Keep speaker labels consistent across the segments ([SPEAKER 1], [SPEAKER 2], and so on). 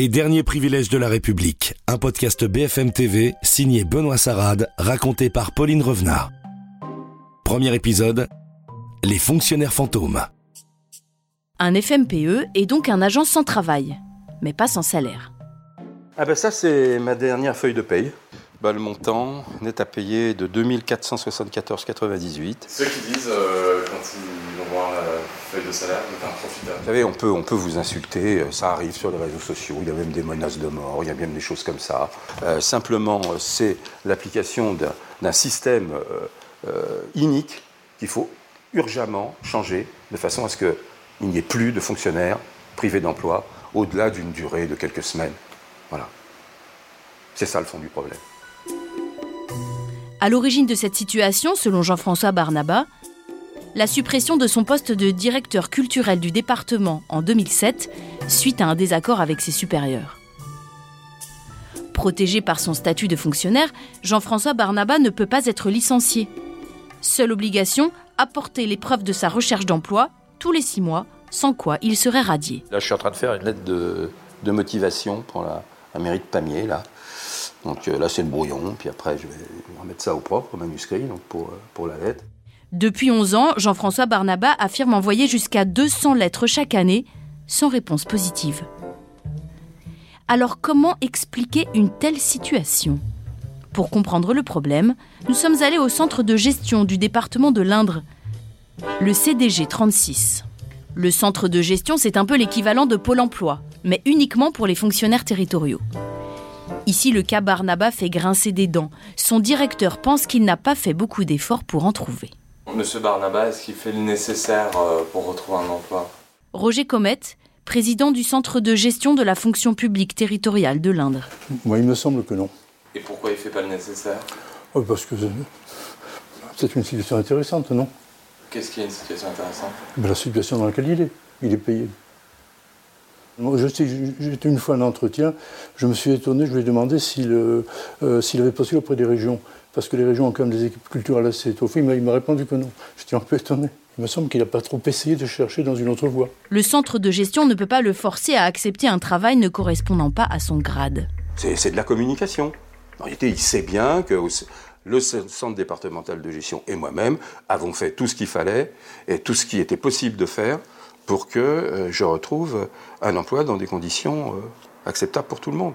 [SPEAKER 1] Les derniers privilèges de la République, un podcast BFM TV signé Benoît Sarade, raconté par Pauline Revenard. Premier épisode, les fonctionnaires fantômes.
[SPEAKER 2] Un FMPE est donc un agent sans travail, mais pas sans salaire.
[SPEAKER 3] Ah ben ça c'est ma dernière feuille de paye. Bah, le montant net à payer de 2474,98.
[SPEAKER 4] Ceux qui disent euh, quand ils de salaire, vous êtes un profiteur.
[SPEAKER 3] Vous savez, on peut, on peut vous insulter, euh, ça arrive sur les réseaux sociaux, il y a même des menaces de mort, il y a même des choses comme ça. Euh, simplement, euh, c'est l'application d'un- système euh, inique qu'il faut urgemment changer de façon à ce qu'il n'y ait plus de fonctionnaires privés d'emploi au-delà d'une durée de quelques semaines. Voilà. C'est ça le fond du problème.
[SPEAKER 2] À l'origine de cette situation, selon Jean-François Barnaba, la suppression de son poste de directeur culturel du département en 2007 suite à un désaccord avec ses supérieurs. Protégé par son statut de fonctionnaire, Jean-François Barnaba ne peut pas être licencié. Seule obligation, apporter les preuves de sa recherche d'emploi tous les six mois, sans quoi il serait radié.
[SPEAKER 3] Là, je suis en train de faire une lettre de, motivation pour la, mairie de Pamiers, là. Donc euh, là, c'est le brouillon, puis après, je vais remettre ça au propre, manuscrit, euh, pour la lettre.
[SPEAKER 2] Depuis 11 ans, Jean-François Barnaba affirme envoyer jusqu'à 200 lettres chaque année, sans réponse positive. Alors comment expliquer une telle situation? Pour comprendre le problème, nous sommes allés au centre de gestion du département de l'Indre, le CDG 36. Le centre de gestion, c'est un peu l'équivalent de Pôle Emploi, mais uniquement pour les fonctionnaires territoriaux. Ici, le cas Barnaba fait grincer des dents. Son directeur pense qu'il n'a pas fait beaucoup d'efforts pour en trouver.
[SPEAKER 4] Monsieur Barnaba, est-ce qu'il fait le nécessaire euh, pour retrouver un emploi?
[SPEAKER 2] Roger Comette, président du Centre de gestion de la fonction publique territoriale de l'Indre.
[SPEAKER 5] Moi, il me semble que non.
[SPEAKER 4] Et pourquoi il fait pas le nécessaire?
[SPEAKER 5] Oh, Parce que c'est une situation intéressante, non?
[SPEAKER 4] Qu'est-ce qui est une situation intéressante?
[SPEAKER 5] Ben, La situation dans laquelle il est. Il est payé. Moi, je sais, J'étais une fois en entretien, je me suis étonné, je lui ai demandé s'il euh, euh, s'il avait postulé auprès des régions. Parce que les régions ont quand même des équipes culturelles assez étoffées. Il m'a- il m'a répondu que non. J'étais un peu étonné. Il me semble qu'il n'a pas trop essayé de chercher dans une autre voie.
[SPEAKER 2] Le centre de gestion ne peut pas le forcer à accepter un travail ne correspondant pas à son grade.
[SPEAKER 3] C'est c'est de la communication. En réalité, il sait bien que le centre départemental de gestion et moi-même avons fait tout ce qu'il fallait et tout ce qui était possible de faire pour que euh, je retrouve un emploi dans des conditions euh, acceptables pour tout le monde.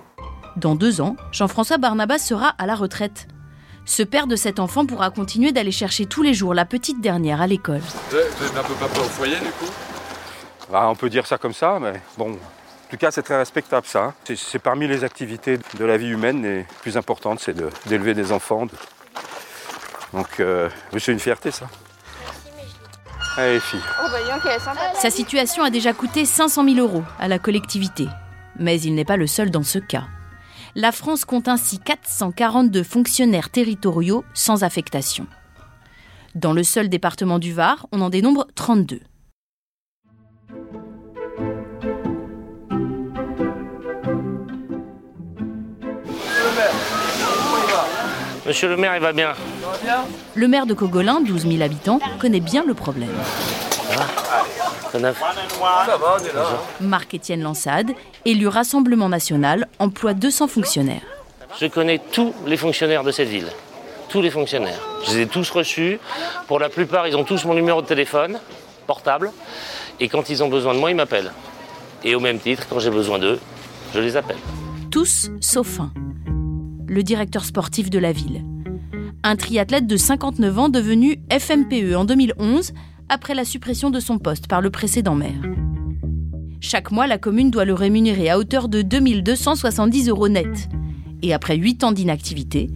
[SPEAKER 2] Dans deux ans, Jean-François Barnabas sera à la retraite. Ce père de cet enfant pourra continuer d'aller chercher tous les jours la petite dernière à l'école.
[SPEAKER 4] Vous êtes un peu papa au foyer du coup?
[SPEAKER 3] Ah, on peut dire ça comme ça, mais bon, en tout cas, c'est très respectable ça. hein. C'est- parmi les activités de la vie humaine les plus importantes, c'est de- d'élever des enfants. de- Donc, euh, c'est une fierté ça. Allez, filles.
[SPEAKER 2] Sa situation a déjà coûté 500 000 euros à la collectivité. Mais il n'est pas le seul dans ce cas. La France compte ainsi 442 fonctionnaires territoriaux sans affectation. Dans le seul département du Var, on en dénombre 32.
[SPEAKER 6] Monsieur le maire, il va bien.
[SPEAKER 2] Le maire de Cogolin, 12 000 habitants, connaît bien le problème.
[SPEAKER 6] Ça.
[SPEAKER 2] Marc-Étienne Lansade, élu Rassemblement national, emploie 200 fonctionnaires.
[SPEAKER 6] Je connais tous les fonctionnaires de cette ville. Tous les fonctionnaires. Je les ai tous reçus. Pour la plupart, ils ont tous mon numéro de téléphone, portable. Et quand ils ont besoin de moi, ils m'appellent. Et au même titre, quand j'ai besoin d'eux, je les appelle.
[SPEAKER 2] Tous sauf un. Le directeur sportif de la ville. Un triathlète de 59 ans devenu FMPE en 2011 après la suppression de son poste par le précédent maire. Chaque mois, la commune doit le rémunérer à hauteur de 2270 euros net. Et après 8 ans d'inactivité,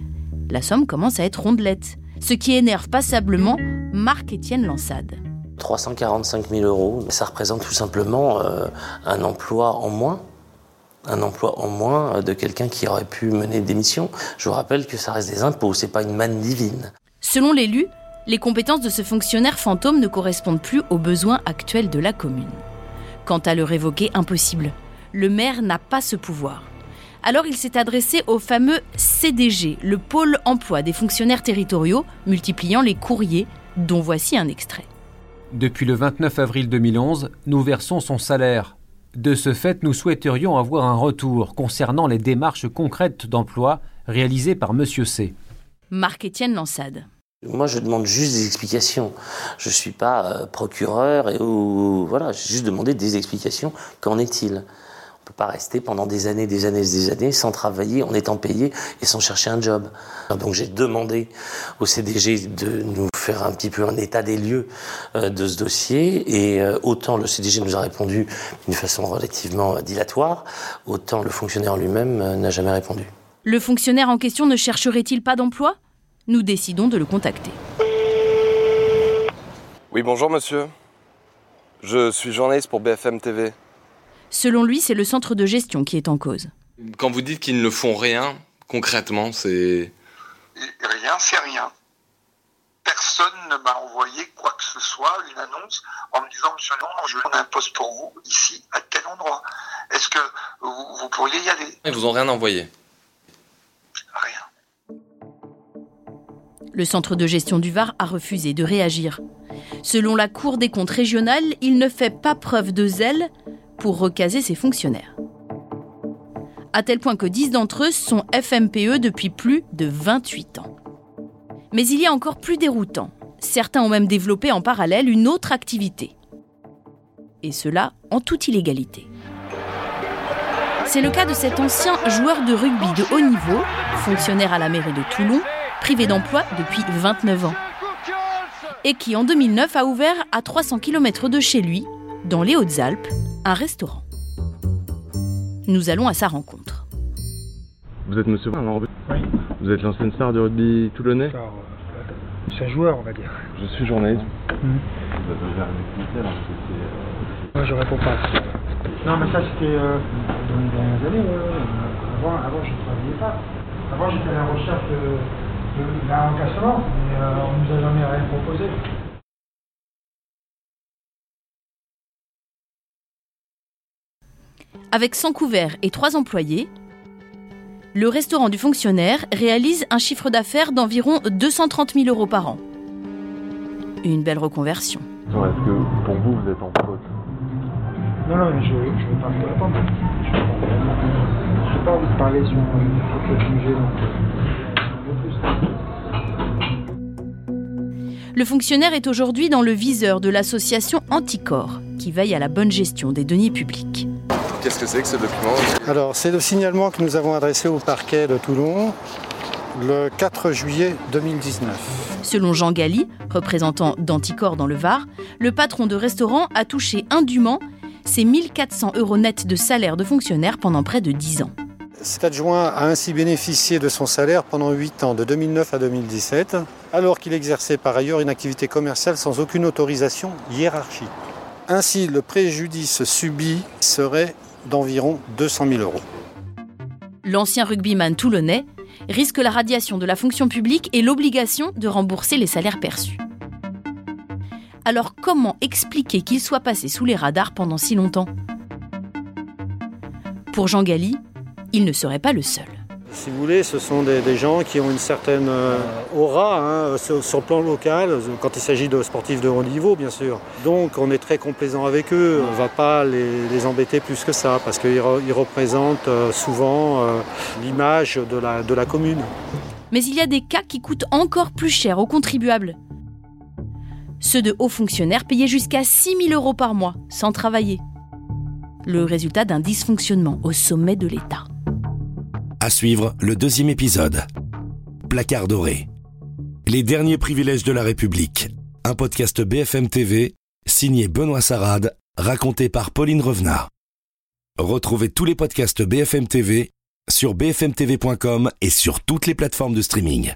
[SPEAKER 2] la somme commence à être rondelette, ce qui énerve passablement Marc-Étienne Lansade.
[SPEAKER 6] 345 000 euros, ça représente tout simplement euh, un emploi en moins. Un emploi en moins euh, de quelqu'un qui aurait pu mener des missions. Je vous rappelle que ça reste des impôts, c'est pas une manne divine.
[SPEAKER 2] Selon l'élu, les compétences de ce fonctionnaire fantôme ne correspondent plus aux besoins actuels de la commune. Quant à le révoquer, impossible. Le maire n'a pas ce pouvoir. Alors il s'est adressé au fameux CDG, le pôle emploi des fonctionnaires territoriaux, multipliant les courriers, dont voici un extrait.
[SPEAKER 7] Depuis le 29 avril 2011, nous versons son salaire. De ce fait, nous souhaiterions avoir un retour concernant les démarches concrètes d'emploi réalisées par M. C.
[SPEAKER 2] Marc-Étienne Lansade.
[SPEAKER 6] Moi, je demande juste des explications. Je ne suis pas euh, procureur et ou voilà, j'ai juste demandé des explications. Qu'en est-il? Peut pas rester pendant des années, des années, des années sans travailler, en étant payé et sans chercher un job. Donc, j'ai demandé au CDG de nous faire un petit peu un état des lieux euh, de ce dossier. Et euh, autant le CDG nous a répondu d'une façon relativement dilatoire, autant le fonctionnaire lui-même n'a jamais répondu.
[SPEAKER 2] Le fonctionnaire en question ne chercherait-il pas d'emploi? Nous décidons de le contacter.
[SPEAKER 8] Oui, bonjour monsieur. Je suis journaliste pour BFM TV.
[SPEAKER 2] Selon lui, c'est le centre de gestion qui est en cause.
[SPEAKER 4] Quand vous dites qu'ils ne font rien, concrètement, c'est.
[SPEAKER 9] Rien, c'est rien. Personne ne m'a envoyé quoi que ce soit, une annonce, en me disant Monsieur non, je veux un poste pour vous ici, à tel endroit. Est-ce que vous, vous pourriez y aller?
[SPEAKER 4] Ils vous ont rien envoyé.
[SPEAKER 9] Rien.
[SPEAKER 2] Le centre de gestion du Var a refusé de réagir. Selon la Cour des comptes régionale, il ne fait pas preuve de zèle pour recaser ses fonctionnaires. À tel point que 10 d'entre eux sont FMPE depuis plus de 28 ans. Mais il y a encore plus déroutant. Certains ont même développé en parallèle une autre activité. Et cela en toute illégalité. C'est le cas de cet ancien joueur de rugby de haut niveau, fonctionnaire à la mairie de Toulon, privé d'emploi depuis 29 ans. Et qui en 2009 a ouvert à 300 km de chez lui, dans les Hautes-Alpes, un restaurant. Nous allons à sa rencontre.
[SPEAKER 8] Vous êtes monsieur alors,
[SPEAKER 10] Oui.
[SPEAKER 8] Vous êtes l'ancienne star du rugby toulonnais
[SPEAKER 10] euh, c'est un joueur, on va dire.
[SPEAKER 8] Je suis journaliste. Vous avez ouvert une activité alors que c'est.
[SPEAKER 10] Moi, je réponds pas. Non, mais ça, c'était euh, dans les dernières années. Avant, avant, je ne travaillais pas. Avant, j'étais à la recherche de, de, mais euh, on nous a jamais rien proposé.
[SPEAKER 2] Avec 100 couverts et 3 employés, le restaurant du fonctionnaire réalise un chiffre d'affaires d'environ 230 000 euros par an. Une belle reconversion.
[SPEAKER 8] Est-ce que pour vous, vous êtes en faute?
[SPEAKER 10] Non, non, mais je ne veux pas vous répondre. Je n'ai pas envie de parler sur le sujet. Donc, euh,
[SPEAKER 2] Le fonctionnaire est aujourd'hui dans le viseur de l'association Anticor, qui veille à la bonne gestion des deniers publics.
[SPEAKER 4] Qu'est-ce que c'est que ce document
[SPEAKER 11] Alors, c'est le signalement que nous avons adressé au parquet de Toulon le 4 juillet 2019.
[SPEAKER 2] Selon Jean Galli, représentant d'Anticor dans le Var, le patron de restaurant a touché indûment ses 1400 euros nets de salaire de fonctionnaire pendant près de 10 ans.
[SPEAKER 11] Cet adjoint a ainsi bénéficié de son salaire pendant 8 ans, de 2009 à 2017, alors qu'il exerçait par ailleurs une activité commerciale sans aucune autorisation hiérarchique. Ainsi, le préjudice subi serait d'environ 200 000 euros.
[SPEAKER 2] L'ancien rugbyman toulonnais risque la radiation de la fonction publique et l'obligation de rembourser les salaires perçus. Alors comment expliquer qu'il soit passé sous les radars pendant si longtemps? Pour Jean Galli, il ne serait pas le seul.
[SPEAKER 11] Si vous voulez, ce sont des, gens qui ont une certaine euh, aura hein, sur, le plan local, quand il s'agit de sportifs de haut niveau, bien sûr. Donc on est très complaisant avec eux, on ne va pas les, embêter plus que ça, parce qu'ils re- ils représentent euh, souvent euh, l'image de la, de la commune.
[SPEAKER 2] Mais il y a des cas qui coûtent encore plus cher aux contribuables. Ceux de hauts fonctionnaires payés jusqu'à 6 000 euros par mois, sans travailler. Le résultat d'un dysfonctionnement au sommet de l'État.
[SPEAKER 1] À suivre le deuxième épisode. Placard doré. Les derniers privilèges de la République. Un podcast BFM TV, signé Benoît Sarade, raconté par Pauline Revenard. Retrouvez tous les podcasts BFM TV sur bfmtv.com et sur toutes les plateformes de streaming.